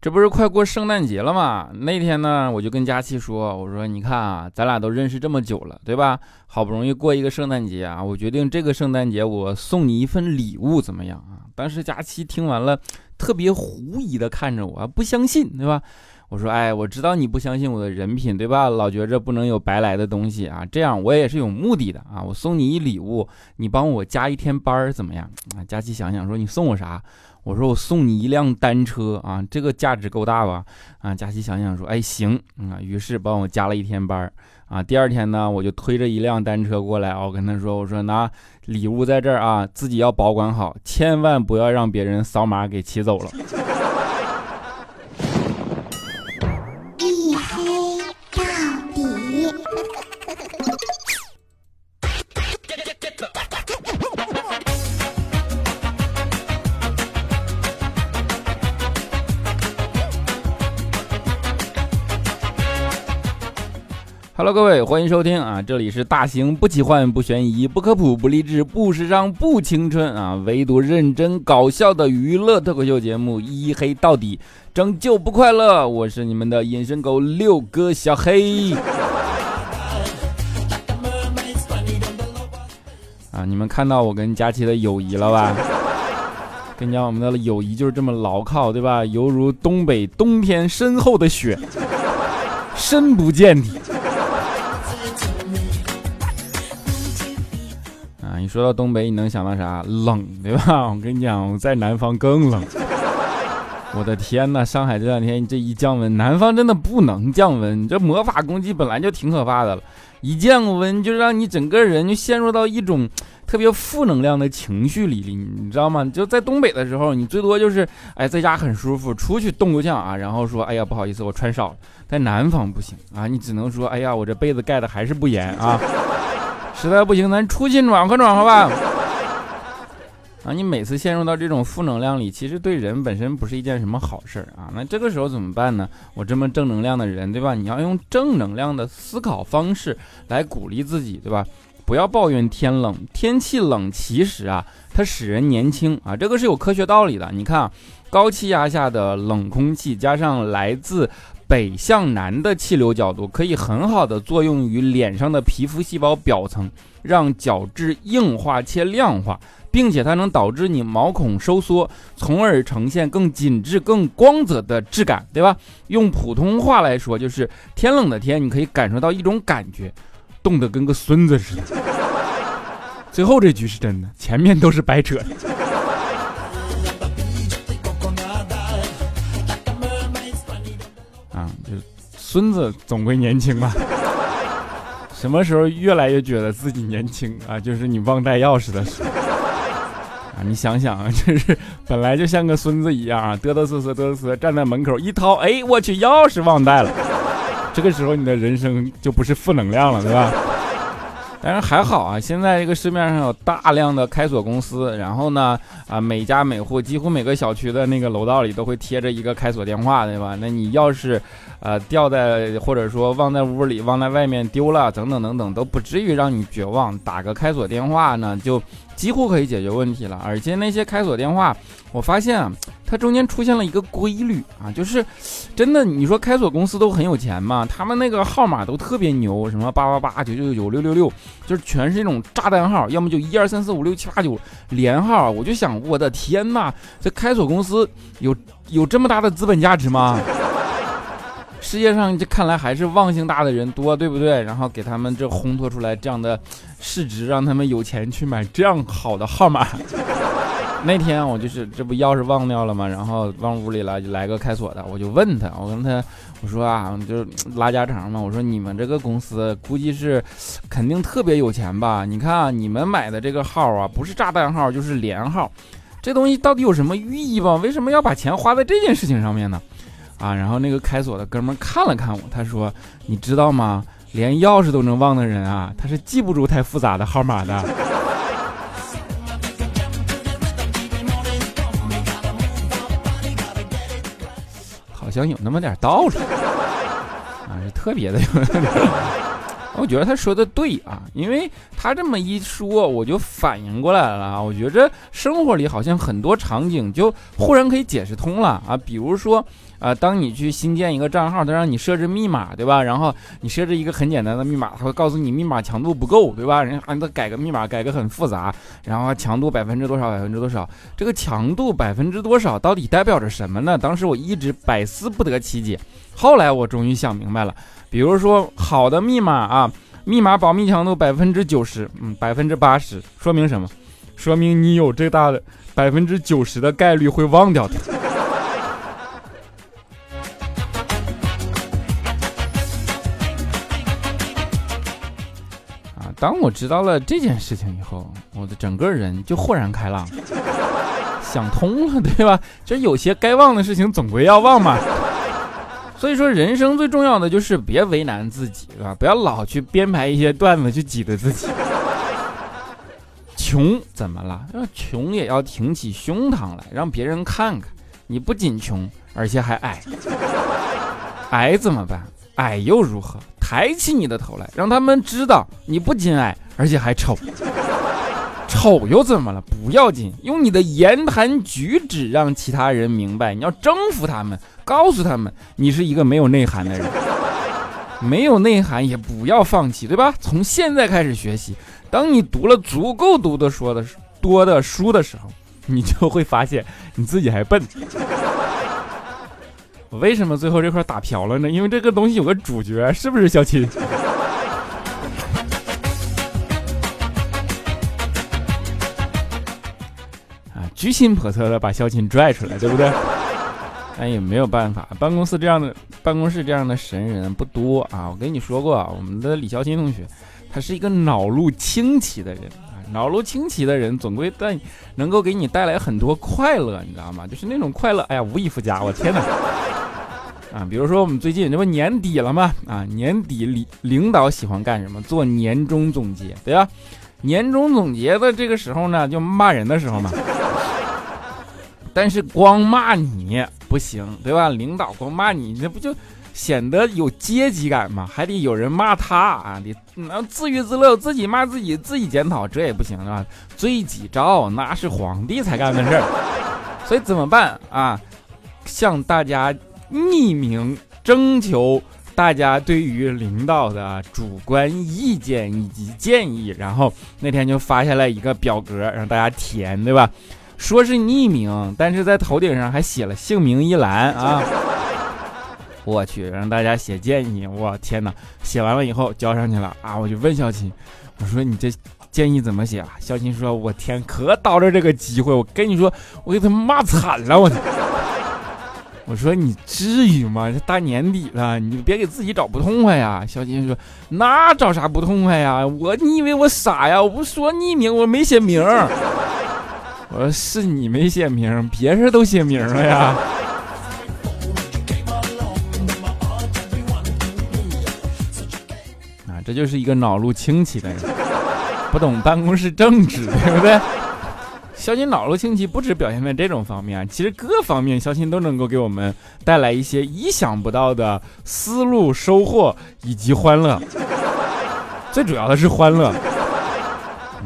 这不是快过圣诞节了吗？那天呢，我就跟佳琪说：“我说你看啊，咱俩都认识这么久了，对吧？好不容易过一个圣诞节啊，我决定这个圣诞节我送你一份礼物，怎么样啊？”当时佳琪听完了，特别狐疑的看着我，不相信，对吧？我说：“哎，我知道你不相信我的人品，对吧？老觉着不能有白来的东西啊。这样我也是有目的的啊。我送你一礼物，你帮我加一天班儿怎么样？”啊，佳琪想想说：“你送我啥？”我说我送你一辆单车啊，这个价值够大吧？啊，佳琪想想说，哎行啊，于是帮我加了一天班啊。第二天呢，我就推着一辆单车过来，我跟他说，我说拿礼物在这儿啊，自己要保管好，千万不要让别人扫码给骑走了。Hello，各位，欢迎收听啊！这里是大型不奇幻、不悬疑、不科普、不励志、不时尚、不青春啊，唯独认真搞笑的娱乐脱口秀节目《一黑到底》，拯救不快乐。我是你们的隐身狗六哥小黑。啊，你们看到我跟佳琪的友谊了吧？跟你讲，我们的友谊就是这么牢靠，对吧？犹如东北冬天深厚的雪，深不见底。你说到东北，你能想到啥？冷，对吧？我跟你讲，在南方更冷。我的天哪！上海这两天这一降温，南方真的不能降温。这魔法攻击本来就挺可怕的了，一降温就让你整个人就陷入到一种特别负能量的情绪里里，你知道吗？就在东北的时候，你最多就是哎在家很舒服，出去冻够呛啊，然后说哎呀不好意思我穿少了。在南方不行啊，你只能说哎呀我这被子盖的还是不严啊。实在不行，咱出去暖和暖和吧。啊，你每次陷入到这种负能量里，其实对人本身不是一件什么好事儿啊。那这个时候怎么办呢？我这么正能量的人，对吧？你要用正能量的思考方式来鼓励自己，对吧？不要抱怨天冷，天气冷，其实啊，它使人年轻啊，这个是有科学道理的。你看啊，高气压下的冷空气加上来自。北向南的气流角度可以很好的作用于脸上的皮肤细胞表层，让角质硬化且亮化，并且它能导致你毛孔收缩，从而呈现更紧致、更光泽的质感，对吧？用普通话来说，就是天冷的天，你可以感受到一种感觉，冻得跟个孙子似的。最后这句是真的，前面都是白扯的。孙子总归年轻嘛，什么时候越来越觉得自己年轻啊？就是你忘带钥匙的时候啊！你想想啊，就是本来就像个孙子一样啊，嘚嘚瑟瑟，嘚嘚瑟，站在门口一掏，哎，我去，钥匙忘带了。这个时候你的人生就不是负能量了，对吧？但是还好啊，现在这个市面上有大量的开锁公司，然后呢，啊，每家每户几乎每个小区的那个楼道里都会贴着一个开锁电话，对吧？那你要是，呃，掉在或者说忘在屋里、忘在外面丢了，等等等等，都不至于让你绝望。打个开锁电话呢，就。几乎可以解决问题了，而且那些开锁电话，我发现啊，它中间出现了一个规律啊，就是真的，你说开锁公司都很有钱嘛，他们那个号码都特别牛，什么八八八九九九六六六，就是全是那种炸弹号，要么就一二三四五六七八九连号，我就想，我的天呐，这开锁公司有有这么大的资本价值吗？世界上这看来还是忘性大的人多，对不对？然后给他们这烘托出来这样的市值，让他们有钱去买这样好的号码。那天我就是这不钥匙忘掉了吗？然后往屋里来就来个开锁的，我就问他，我跟他我说啊，就拉家常嘛。我说你们这个公司估计是肯定特别有钱吧？你看啊，你们买的这个号啊，不是炸弹号就是连号，这东西到底有什么寓意吧？为什么要把钱花在这件事情上面呢？啊，然后那个开锁的哥们看了看我，他说：“你知道吗？连钥匙都能忘的人啊，他是记不住太复杂的号码的。”好像有那么点道理啊，是特别的有。我觉得他说的对啊，因为他这么一说，我就反应过来了啊。我觉着生活里好像很多场景就忽然可以解释通了啊，比如说。啊，当你去新建一个账号，它让你设置密码，对吧？然后你设置一个很简单的密码，它会告诉你密码强度不够，对吧？人家让他改个密码，改个很复杂，然后强度百分之多少，百分之多少？这个强度百分之多少到底代表着什么呢？当时我一直百思不得其解。后来我终于想明白了，比如说好的密码啊，密码保密强度百分之九十，嗯，百分之八十，说明什么？说明你有这大的百分之九十的概率会忘掉它。当我知道了这件事情以后，我的整个人就豁然开朗，想通了，对吧？就有些该忘的事情总归要忘嘛。所以说，人生最重要的就是别为难自己，对吧？不要老去编排一些段子去挤兑自己。穷怎么了？要穷也要挺起胸膛来，让别人看看你不仅穷，而且还矮。矮怎么办？矮又如何？抬起你的头来，让他们知道你不仅矮，而且还丑。丑又怎么了？不要紧，用你的言谈举止让其他人明白，你要征服他们，告诉他们你是一个没有内涵的人。没有内涵也不要放弃，对吧？从现在开始学习。当你读了足够读的说的多的书的时候，你就会发现你自己还笨。我为什么最后这块打飘了呢？因为这个东西有个主角，是不是小秦？啊，居心叵测的把小秦拽出来，对不对？但也没有办法，办公室这样的办公室这样的神人不多啊。我跟你说过，我们的李小琴同学。他是一个脑路清奇的人脑路清奇的人总归带能够给你带来很多快乐，你知道吗？就是那种快乐，哎呀，无以复加。我天哪！啊，比如说我们最近这不年底了吗？啊，年底领领导喜欢干什么？做年终总结，对吧？年终总结的这个时候呢，就骂人的时候嘛。但是光骂你不行，对吧？领导光骂你，那不就？显得有阶级感嘛，还得有人骂他啊！你能自娱自乐，自己骂自己，自己检讨，这也不行是吧？罪己诏那是皇帝才干的事儿，所以怎么办啊？向大家匿名征求大家对于领导的主观意见以及建议，然后那天就发下来一个表格让大家填，对吧？说是匿名，但是在头顶上还写了姓名一栏啊。我去，让大家写建议，我天哪！写完了以后交上去了啊，我就问小琴，我说你这建议怎么写啊？小琴说，我天，可倒着这个机会，我跟你说，我给他骂惨了，我。我说你至于吗？这大年底了，你别给自己找不痛快呀。小琴说，那找啥不痛快呀？我你以为我傻呀？我不说匿名，我没写名。我说是你没写名，别人都写名了呀。这就是一个脑路清奇的人，不懂办公室政治，对不对？小新脑路清奇不止表现在这种方面，其实各方面小新都能够给我们带来一些意想不到的思路收获以及欢乐，最主要的是欢乐。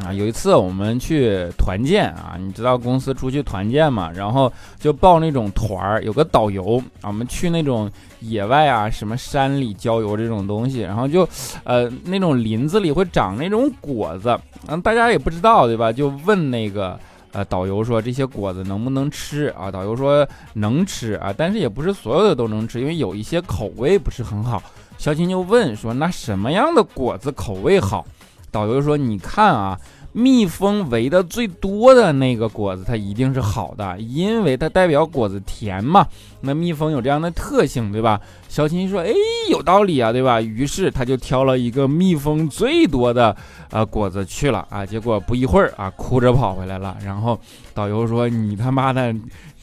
啊，有一次我们去团建啊，你知道公司出去团建嘛，然后就报那种团儿，有个导游啊，我们去那种野外啊，什么山里郊游这种东西，然后就，呃，那种林子里会长那种果子，嗯，大家也不知道对吧？就问那个呃导游说这些果子能不能吃啊？导游说能吃啊，但是也不是所有的都能吃，因为有一些口味不是很好。小琴就问说，那什么样的果子口味好？导游说：“你看啊，蜜蜂围的最多的那个果子，它一定是好的，因为它代表果子甜嘛。那蜜蜂有这样的特性，对吧？”小琴说：“哎，有道理啊，对吧？”于是他就挑了一个蜜蜂最多的呃果子去了啊。结果不一会儿啊，哭着跑回来了。然后导游说：“你他妈的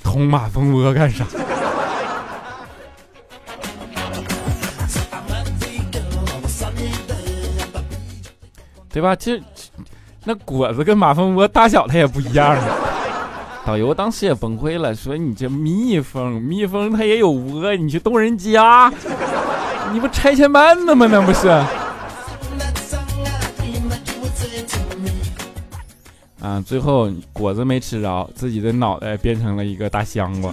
捅马蜂窝干啥？”对吧？这那果子跟马蜂窝大小它也不一样。导游当时也崩溃了，说：“你这蜜蜂，蜜蜂它也有窝，你去动人家，你不拆迁办的吗？那不是？”啊，最后果子没吃着，自己的脑袋变成了一个大香瓜。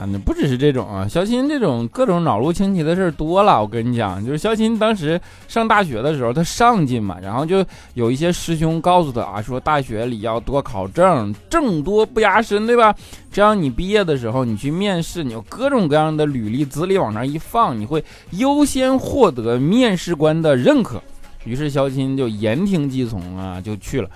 啊，那不只是这种啊，肖钦这种各种脑路清奇的事儿多了。我跟你讲，就是肖钦当时上大学的时候，他上进嘛，然后就有一些师兄告诉他啊，说大学里要多考证，证多不压身，对吧？这样你毕业的时候，你去面试，你有各种各样的履历资历往那一放，你会优先获得面试官的认可。于是肖钦就言听计从啊，就去了。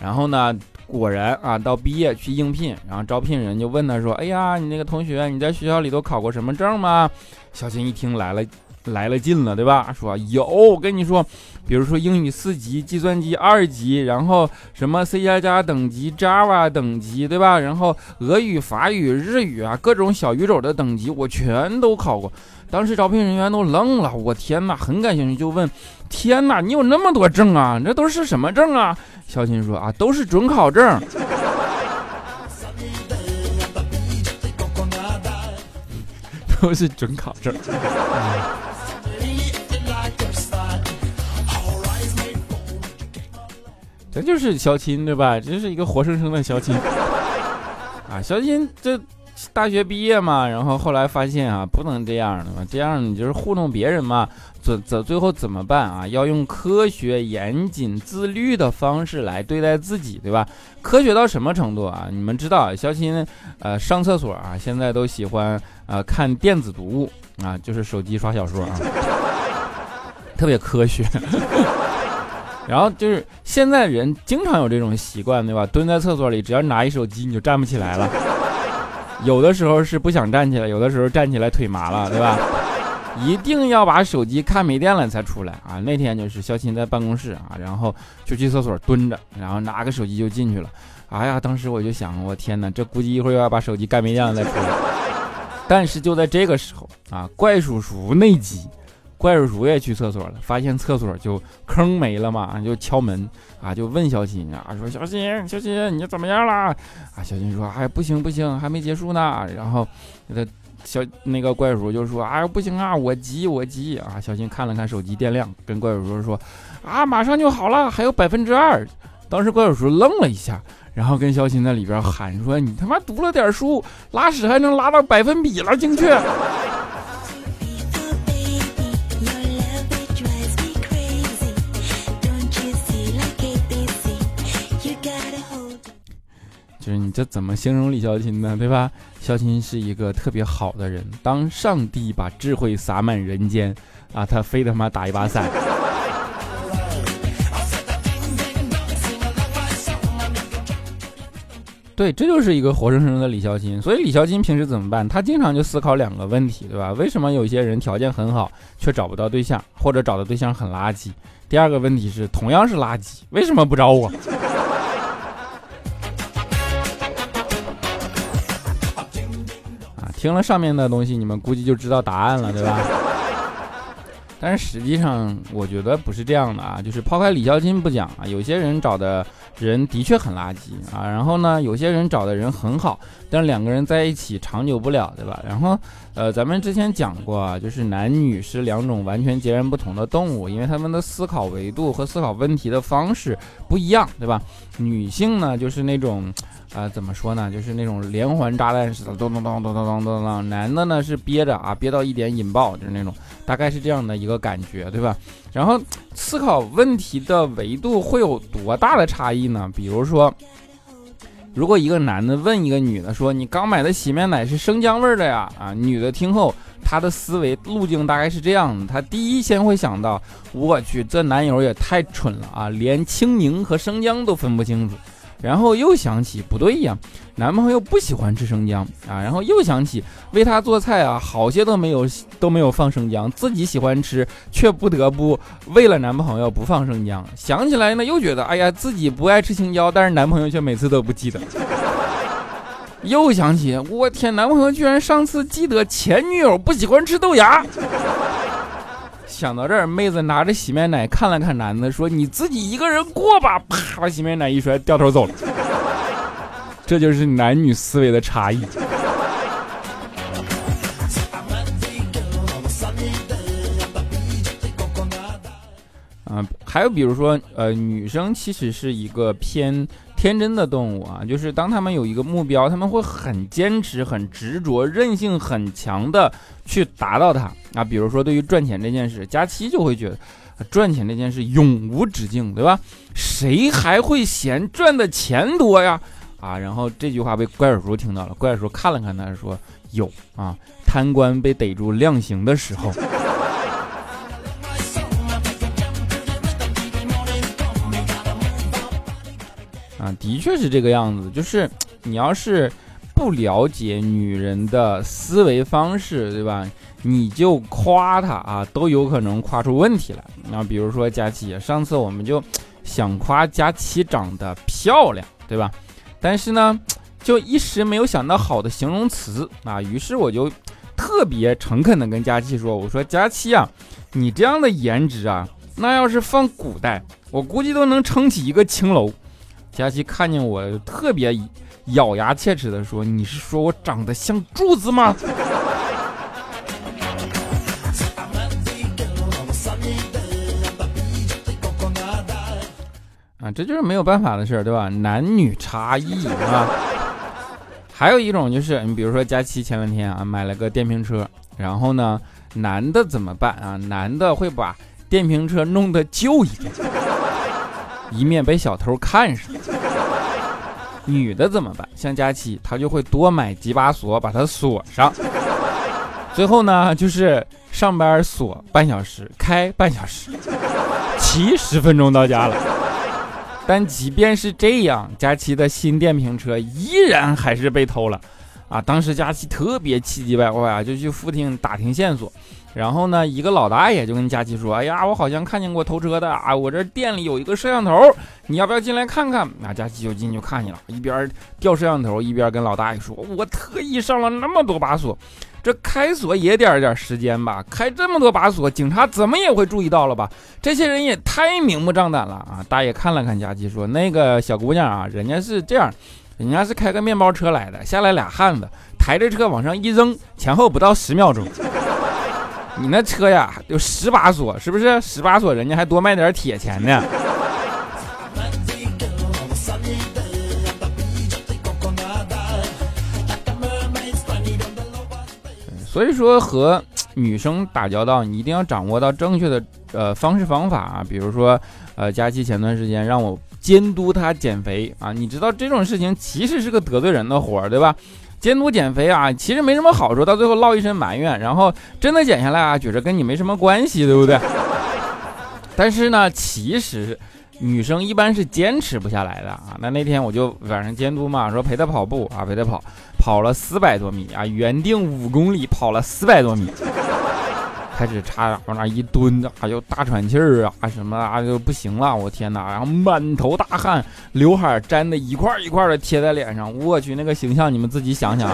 然后呢？果然啊，到毕业去应聘，然后招聘人就问他说：“哎呀，你那个同学，你在学校里头考过什么证吗？”小新一听来了，来了劲了，对吧？说有，我跟你说，比如说英语四级、计算机二级，然后什么 C 加加等级、Java 等级，对吧？然后俄语、法语、日语啊，各种小语种的等级，我全都考过。当时招聘人员都愣了，我天哪，很感兴趣，就问：“天哪，你有那么多证啊？这都是什么证啊？”肖琴说：“啊，都是准考证，都是准考证。”这就是肖钦对吧？这是一个活生生的肖钦 啊！肖钦这。大学毕业嘛，然后后来发现啊，不能这样的嘛，这样你就是糊弄别人嘛，怎怎最后怎么办啊？要用科学、严谨、自律的方式来对待自己，对吧？科学到什么程度啊？你们知道，肖鑫呃上厕所啊，现在都喜欢呃看电子读物啊，就是手机刷小说啊，特别科学。然后就是现在人经常有这种习惯，对吧？蹲在厕所里，只要拿一手机，你就站不起来了。有的时候是不想站起来，有的时候站起来腿麻了，对吧？一定要把手机看没电了才出来啊！那天就是肖钦在办公室啊，然后就去厕所蹲着，然后拿个手机就进去了。哎呀，当时我就想，我天哪，这估计一会儿又要把手机干没电了再出来。但是就在这个时候啊，怪叔叔内急。怪叔叔也去厕所了，发现厕所就坑没了嘛，就敲门啊，就问小新啊，说小新，小新，你怎么样了？啊，小新说，哎，不行不行，还没结束呢。然后他小那个怪叔叔就说，哎，不行啊，我急我急啊。小新看了看手机电量，跟怪叔叔说，啊，马上就好了，还有百分之二。当时怪叔叔愣了一下，然后跟小新在里边喊说，你他妈读了点书，拉屎还能拉到百分比了，精确。就是你这怎么形容李孝钦呢？对吧？孝钦是一个特别好的人。当上帝把智慧洒满人间啊，他非他妈打一把伞。对，这就是一个活生生的李孝钦。所以李孝钦平时怎么办？他经常就思考两个问题，对吧？为什么有些人条件很好却找不到对象，或者找的对象很垃圾？第二个问题是，同样是垃圾，为什么不找我？听了上面的东西，你们估计就知道答案了，对吧？但是实际上，我觉得不是这样的啊。就是抛开李孝金不讲啊，有些人找的人的确很垃圾啊。然后呢，有些人找的人很好，但是两个人在一起长久不了，对吧？然后，呃，咱们之前讲过啊，就是男女是两种完全截然不同的动物，因为他们的思考维度和思考问题的方式不一样，对吧？女性呢，就是那种。啊，怎么说呢？就是那种连环炸弹似的，咚咚咚咚咚咚咚咚。男的呢是憋着啊，憋到一点引爆，就是那种，大概是这样的一个感觉，对吧？然后思考问题的维度会有多大的差异呢？比如说，如果一个男的问一个女的说：“你刚买的洗面奶是生姜味的呀？”啊，女的听后，她的思维路径大概是这样的：她第一先会想到，我去，这男友也太蠢了啊，连青柠和生姜都分不清楚。然后又想起不对呀，男朋友不喜欢吃生姜啊。然后又想起为他做菜啊，好些都没有都没有放生姜，自己喜欢吃却不得不为了男朋友不放生姜。想起来呢，又觉得哎呀，自己不爱吃青椒，但是男朋友却每次都不记得。又想起我天，男朋友居然上次记得前女友不喜欢吃豆芽。想到这儿，妹子拿着洗面奶看了看男的，说：“你自己一个人过吧。”啪，把洗面奶一摔，掉头走了。这就是男女思维的差异。啊，还有比如说，呃，女生其实是一个偏。天真的动物啊，就是当他们有一个目标，他们会很坚持、很执着、韧性很强的去达到它啊。比如说，对于赚钱这件事，佳期就会觉得赚钱这件事永无止境，对吧？谁还会嫌赚的钱多呀？啊，然后这句话被怪叔叔听到了，怪叔叔看了看他，说：“有啊，贪官被逮住量刑的时候。”的确是这个样子。就是 你要是不了解女人的思维方式，对吧？你就夸她啊，都有可能夸出问题来。那比如说佳琪，上次我们就 想夸佳琪长得漂亮，对吧？但是呢，就一时没有想到好的形容词啊。于是我就特别诚恳的跟佳琪说：“我说佳琪啊，你这样的颜值啊，那要是放古代，我估计都能撑起一个青楼。”佳琪看见我，特别咬牙切齿地说：“你是说我长得像柱子吗？”啊，这就是没有办法的事儿，对吧？男女差异啊。还有一种就是，你比如说佳琪前两天啊买了个电瓶车，然后呢，男的怎么办啊？男的会把电瓶车弄得旧一点。以免被小偷看上。女的怎么办？像佳琪，她就会多买几把锁，把它锁上。最后呢，就是上班锁半小时，开半小时，骑十分钟到家了。但即便是这样，佳琪的新电瓶车依然还是被偷了。啊，当时佳琪特别气急败坏啊，就去附近打听线索。然后呢，一个老大爷就跟佳琪说：“哎呀，我好像看见过偷车的啊！我这店里有一个摄像头，你要不要进来看看？”那佳琪就进去看去了，一边调摄像头，一边跟老大爷说：“我特意上了那么多把锁，这开锁也点点时间吧？开这么多把锁，警察怎么也会注意到了吧？这些人也太明目张胆了啊！”大爷看了看佳琪，说：“那个小姑娘啊，人家是这样，人家是开个面包车来的，下来俩汉子，抬着车往上一扔，前后不到十秒钟。”你那车呀，有十把锁，是不是？十把锁，人家还多卖点铁钱呢。所以说，和女生打交道，你一定要掌握到正确的呃方式方法啊。比如说，呃，佳琪前段时间让我监督她减肥啊，你知道这种事情其实是个得罪人的活儿，对吧？监督减肥啊，其实没什么好处，到最后落一身埋怨，然后真的减下来啊，觉着跟你没什么关系，对不对？但是呢，其实女生一般是坚持不下来的啊。那那天我就晚上监督嘛，说陪她跑步啊，陪她跑，跑了四百多米啊，原定五公里跑了四百多米。开始插往那一蹲，啊，就大喘气儿啊，什么啊就不行了，我天哪！然后满头大汗，刘海粘的一块一块的贴在脸上，我去那个形象，你们自己想想。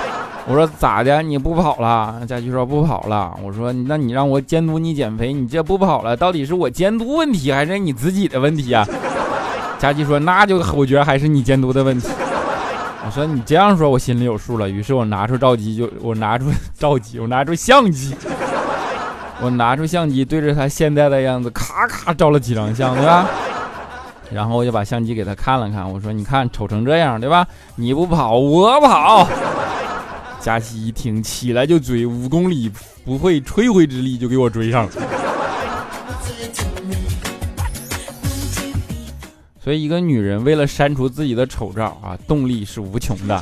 我说咋的？你不跑了？佳琪说不跑了。我说那你让我监督你减肥，你这不跑了，到底是我监督问题还是你自己的问题啊？佳琪说那就我觉得还是你监督的问题。我说你这样说，我心里有数了。于是我拿出照机，就我拿出照机，我拿出相机。我拿出相机对着他现在的样子，咔咔照了几张相，对吧？然后我就把相机给他看了看，我说：“你看，丑成这样，对吧？你不跑，我跑。”佳琪一听，起来就追，五公里不费吹灰之力就给我追上了。所以，一个女人为了删除自己的丑照啊，动力是无穷的。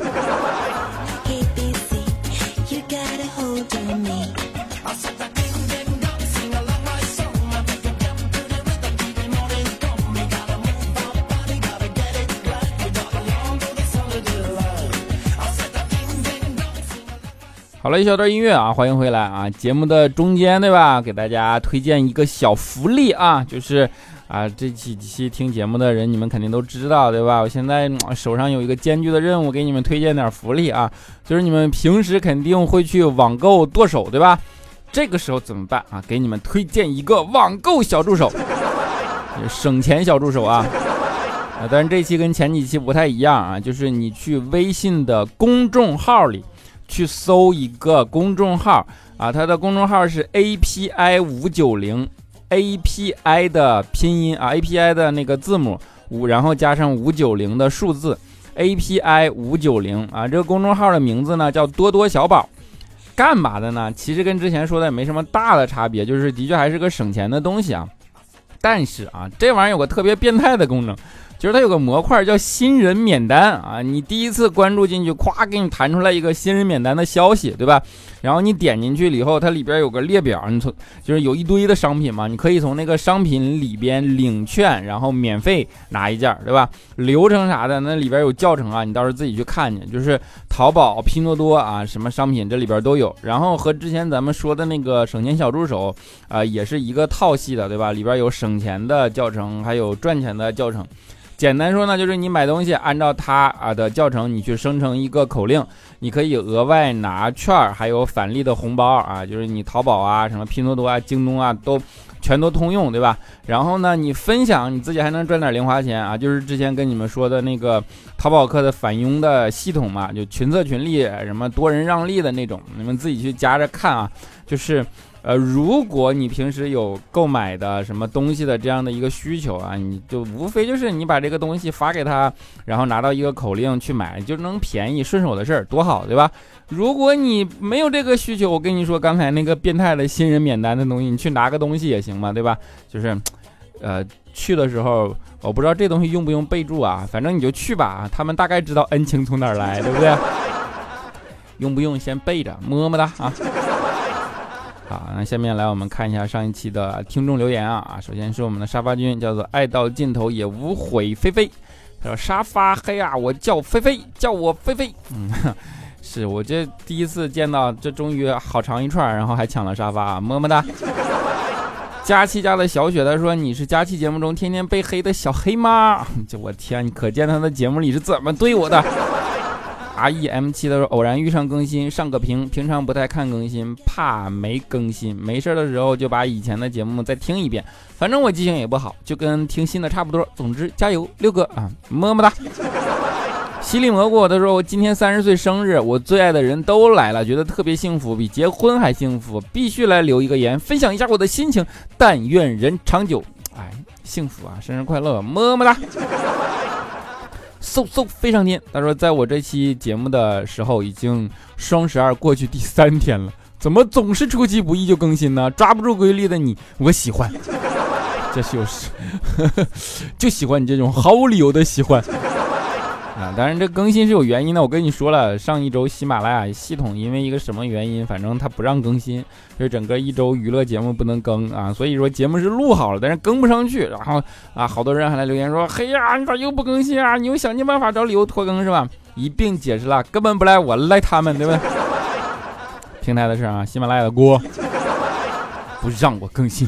了一小段音乐啊，欢迎回来啊！节目的中间对吧？给大家推荐一个小福利啊，就是啊，这几期听节目的人你们肯定都知道对吧？我现在手上有一个艰巨的任务，给你们推荐点福利啊，就是你们平时肯定会去网购剁手对吧？这个时候怎么办啊？给你们推荐一个网购小助手，省钱小助手啊！啊，但是这期跟前几期不太一样啊，就是你去微信的公众号里。去搜一个公众号啊，它的公众号是 A P I 五九零，A P I 的拼音啊，A P I 的那个字母五，然后加上五九零的数字，API 五九零啊，这个公众号的名字呢叫多多小宝，干嘛的呢？其实跟之前说的也没什么大的差别，就是的确还是个省钱的东西啊。但是啊，这玩意儿有个特别变态的功能。就是它有个模块叫新人免单啊，你第一次关注进去，咵给你弹出来一个新人免单的消息，对吧？然后你点进去以后，它里边有个列表，你从就是有一堆的商品嘛，你可以从那个商品里边领券，然后免费拿一件，对吧？流程啥的，那里边有教程啊，你到时候自己去看去。就是淘宝、拼多多啊，什么商品这里边都有。然后和之前咱们说的那个省钱小助手啊，也是一个套系的，对吧？里边有省钱的教程，还有赚钱的教程。简单说呢，就是你买东西，按照它啊的教程，你去生成一个口令，你可以额外拿券儿，还有返利的红包啊，就是你淘宝啊、什么拼多多啊、京东啊，都全都通用，对吧？然后呢，你分享你自己还能赚点零花钱啊，就是之前跟你们说的那个淘宝客的返佣的系统嘛，就群策群力，什么多人让利的那种，你们自己去加着看啊，就是。呃，如果你平时有购买的什么东西的这样的一个需求啊，你就无非就是你把这个东西发给他，然后拿到一个口令去买，就能便宜顺手的事儿，多好，对吧？如果你没有这个需求，我跟你说，刚才那个变态的新人免单的东西，你去拿个东西也行嘛，对吧？就是，呃，去的时候我不知道这东西用不用备注啊，反正你就去吧，他们大概知道恩情从哪儿来，对不对？用不用先备着，么么哒啊！好，那下面来我们看一下上一期的听众留言啊啊，首先是我们的沙发君，叫做爱到尽头也无悔菲菲，他说沙发黑啊，我叫菲菲，叫我菲菲，嗯，是我这第一次见到，这终于好长一串，然后还抢了沙发，么么哒。佳期家的小雪，他说你是佳期节目中天天被黑的小黑吗？就我天，你可见他的节目里是怎么对我的。R E M 七的时候偶然遇上更新，上个屏。平常不太看更新，怕没更新。没事的时候就把以前的节目再听一遍。反正我记性也不好，就跟听新的差不多。总之加油，六哥啊，么么哒。犀利蘑菇他说我今天三十岁生日，我最爱的人都来了，觉得特别幸福，比结婚还幸福。必须来留一个言，分享一下我的心情。但愿人长久。哎，幸福啊，生日快乐，么么哒。嗖嗖飞上天！他说，在我这期节目的时候，已经双十二 过去第三天了，怎么总是出其不意就更新呢？抓不住规律的你，我喜欢，这就是，就喜欢你这种毫无理由的喜欢。啊，当然这更新是有原因的。我跟你说了，上一周喜马拉雅系统因为一个什么原因，反正它不让更新，就整个一周娱乐节目不能更啊。所以说节目是录好了，但是更不上去。然后啊，好多人还来留言说：“嘿呀，你咋又不更新啊？你又想尽办法找理由拖更是吧？”一并解释了，根本不赖我，赖他们，对不对？平台的事啊，喜马拉雅的锅，不让我更新。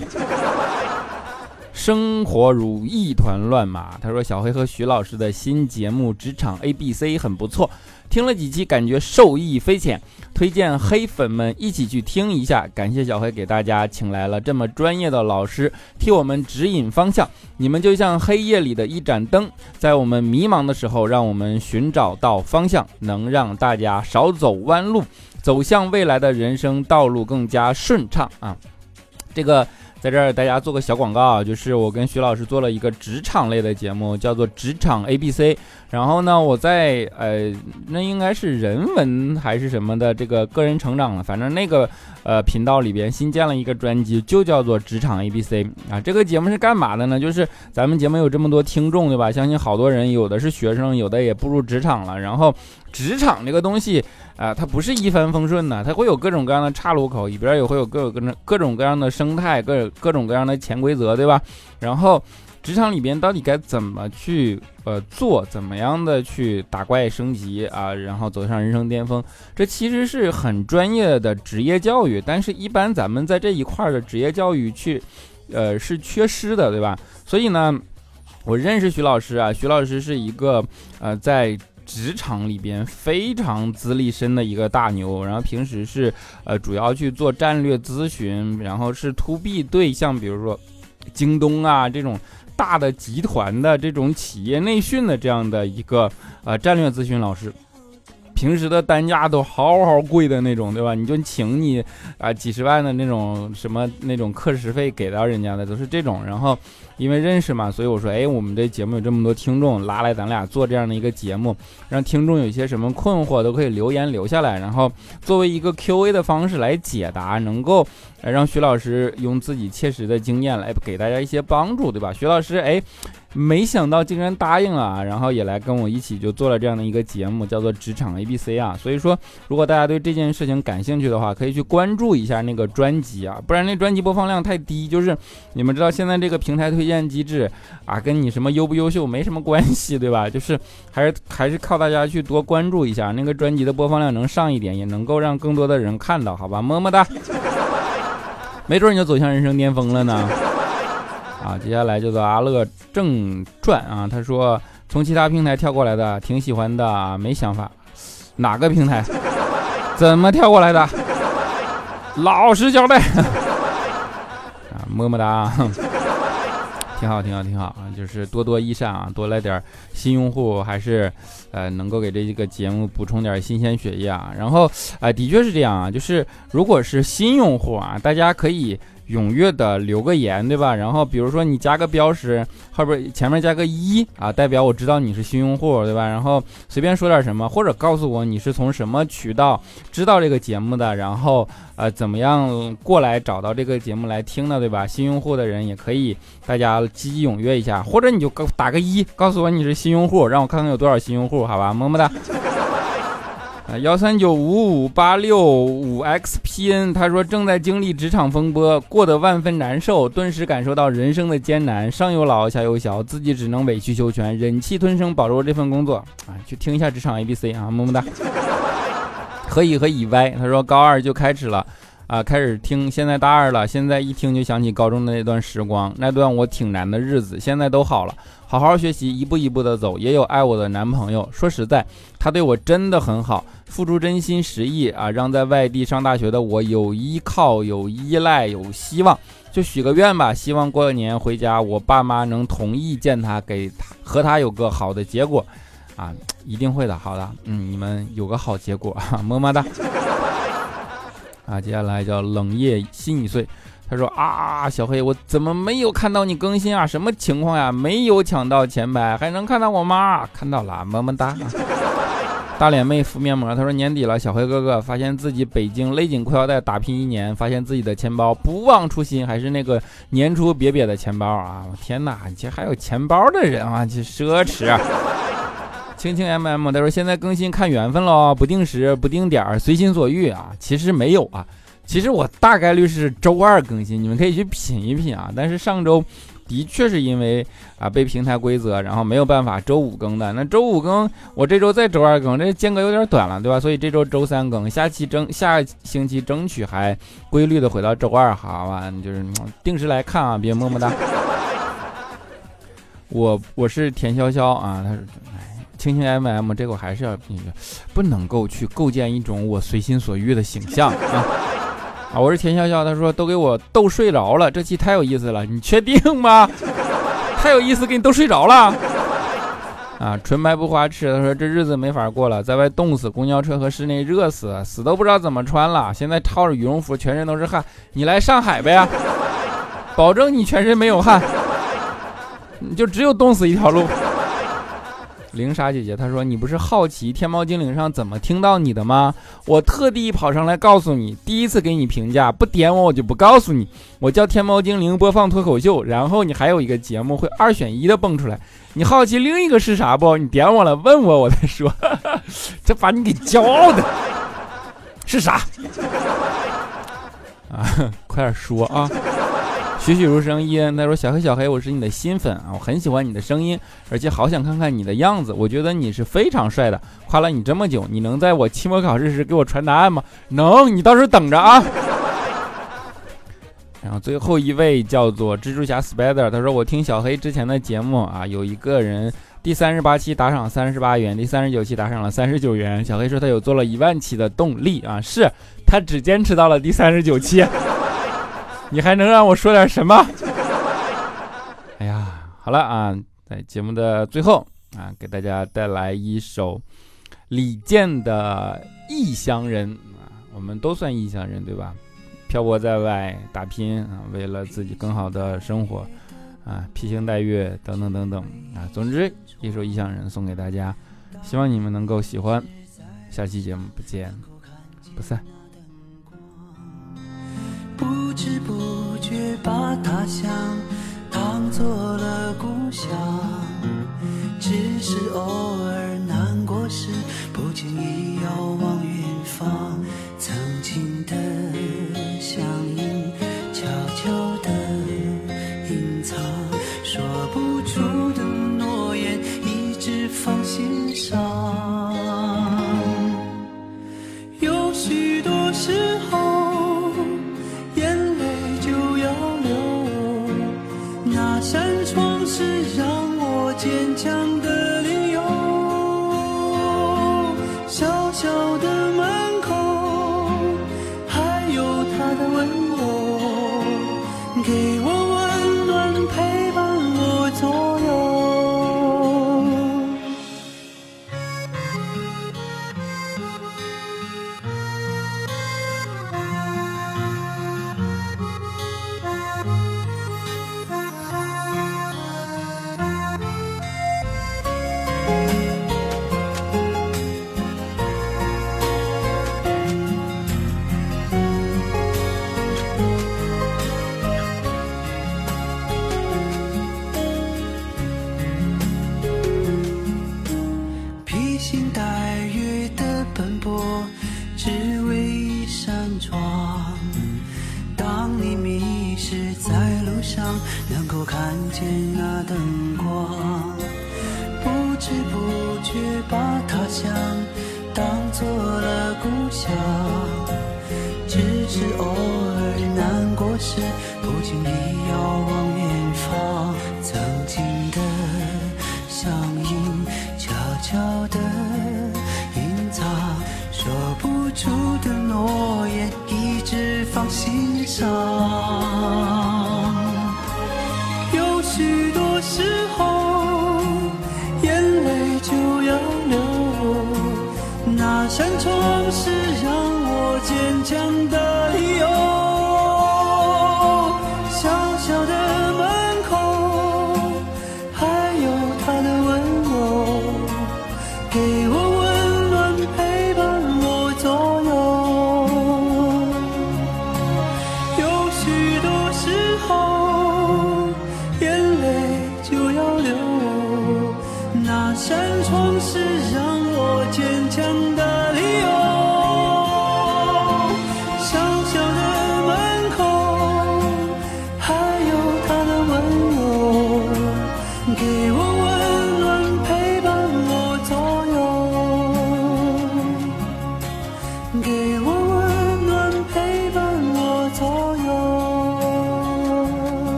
生活如一团乱麻。他说：“小黑和徐老师的新节目《职场 A B C》很不错，听了几期，感觉受益匪浅，推荐黑粉们一起去听一下。感谢小黑给大家请来了这么专业的老师，替我们指引方向。你们就像黑夜里的一盏灯，在我们迷茫的时候，让我们寻找到方向，能让大家少走弯路，走向未来的人生道路更加顺畅啊！这个。”在这儿，大家做个小广告，就是我跟徐老师做了一个职场类的节目，叫做《职场 A B C》。然后呢，我在呃，那应该是人文还是什么的这个个人成长了，反正那个呃频道里边新建了一个专辑，就叫做《职场 A B C》啊。这个节目是干嘛的呢？就是咱们节目有这么多听众，对吧？相信好多人有的是学生，有的也步入职场了。然后职场这个东西。啊，它不是一帆风顺的，它会有各种各样的岔路口，里边也会有各种各各种各样的生态，各各种各样的潜规则，对吧？然后，职场里边到底该怎么去呃做，怎么样的去打怪升级啊，然后走上人生巅峰，这其实是很专业的职业教育，但是一般咱们在这一块的职业教育去，呃是缺失的，对吧？所以呢，我认识徐老师啊，徐老师是一个呃在。职场里边非常资历深的一个大牛，然后平时是呃主要去做战略咨询，然后是 to B 对象，比如说京东啊这种大的集团的这种企业内训的这样的一个呃战略咨询老师。平时的单价都好好贵的那种，对吧？你就请你啊几十万的那种什么那种课时费给到人家的都是这种，然后因为认识嘛，所以我说，哎，我们这节目有这么多听众，拉来咱俩做这样的一个节目，让听众有些什么困惑都可以留言留下来，然后作为一个 Q A 的方式来解答，能够让徐老师用自己切实的经验来给大家一些帮助，对吧？徐老师，哎。没想到竟然答应了，然后也来跟我一起就做了这样的一个节目，叫做职场 A B C 啊。所以说，如果大家对这件事情感兴趣的话，可以去关注一下那个专辑啊，不然那专辑播放量太低。就是你们知道现在这个平台推荐机制啊，跟你什么优不优秀没什么关系，对吧？就是还是还是靠大家去多关注一下那个专辑的播放量能上一点，也能够让更多的人看到，好吧？么么哒，没准你就走向人生巅峰了呢。啊，接下来叫做阿乐正传啊。他说从其他平台跳过来的，挺喜欢的，没想法。哪个平台？怎么跳过来的？老实交代。啊，么么哒。挺好，挺好，挺好啊！就是多多益善啊，多来点新用户，还是呃能够给这个节目补充点新鲜血液啊。然后啊，的确是这样啊，就是如果是新用户啊，大家可以。踊跃的留个言，对吧？然后比如说你加个标识，后边前面加个一啊，代表我知道你是新用户，对吧？然后随便说点什么，或者告诉我你是从什么渠道知道这个节目的，然后呃怎么样过来找到这个节目来听的，对吧？新用户的人也可以，大家积极踊跃一下，或者你就打个一，告诉我你是新用户，让我看看有多少新用户，好吧？么么哒。啊，幺三九五五八六五 xpn，他说正在经历职场风波，过得万分难受，顿时感受到人生的艰难，上有老下有小，自己只能委曲求全，忍气吞声，保住这份工作。啊，去听一下职场 ABC 啊，么么哒。何以和以歪，他说高二就开始了。啊，开始听，现在大二了，现在一听就想起高中的那段时光，那段我挺难的日子，现在都好了，好好学习，一步一步的走，也有爱我的男朋友。说实在，他对我真的很好，付出真心实意啊，让在外地上大学的我有依靠、有依赖、有希望。就许个愿吧，希望过年回家，我爸妈能同意见他，给他和他有个好的结果。啊，一定会的，好的，嗯，你们有个好结果，么么哒。啊，接下来叫冷夜心已碎，他说啊，小黑，我怎么没有看到你更新啊？什么情况呀？没有抢到前排，还能看到我吗？看到了，么么哒。大脸妹敷面膜，他说年底了，小黑哥哥发现自己北京勒紧裤腰带打拼一年，发现自己的钱包不忘初心，还是那个年初瘪瘪的钱包啊！我天哪，这还有钱包的人啊，这奢侈。轻轻 mm，他说现在更新看缘分喽，不定时不定点随心所欲啊。其实没有啊，其实我大概率是周二更新，你们可以去品一品啊。但是上周的确是因为啊被平台规则，然后没有办法周五更的。那周五更，我这周再周二更，这间隔有点短了，对吧？所以这周周三更，下期争下星期争取还规律的回到周二，好吧？就是定时来看啊，别么么哒。我我是田潇潇啊，他说。轻轻 M M，这个我还是要那个，不能够去构建一种我随心所欲的形象啊！啊，我是田笑笑，他说都给我逗睡着了，这期太有意思了，你确定吗？太有意思，给你逗睡着了啊！纯白不花痴，他说这日子没法过了，在外冻死，公交车和室内热死，死都不知道怎么穿了，现在套着羽绒服，全身都是汗，你来上海呗，保证你全身没有汗，你就只有冻死一条路。灵莎姐姐，她说：“你不是好奇天猫精灵上怎么听到你的吗？我特地跑上来告诉你，第一次给你评价，不点我我就不告诉你。我叫天猫精灵播放脱口秀，然后你还有一个节目会二选一的蹦出来。你好奇另一个是啥不？你点我了，问我我再说。这把你给骄傲的，是啥？啊，快点说啊！”栩栩如生，伊恩他说：“小黑，小黑，我是你的新粉啊，我很喜欢你的声音，而且好想看看你的样子。我觉得你是非常帅的。夸了你这么久，你能在我期末考试时给我传答案吗？能，你到时候等着啊。”然后最后一位叫做蜘蛛侠 Spider，他说：“我听小黑之前的节目啊，有一个人第三十八期打赏三十八元，第三十九期打赏了三十九元。小黑说他有做了一万期的动力啊，是他只坚持到了第三十九期。”你还能让我说点什么？哎呀，好了啊，在节目的最后啊，给大家带来一首李健的《异乡人》啊，我们都算异乡人对吧？漂泊在外打拼啊，为了自己更好的生活啊，披星戴月等等等等啊。总之，一首《异乡人》送给大家，希望你们能够喜欢。下期节目不见不散。不知不觉把他乡当做了故乡，只是偶尔难过时，不经意遥望远方，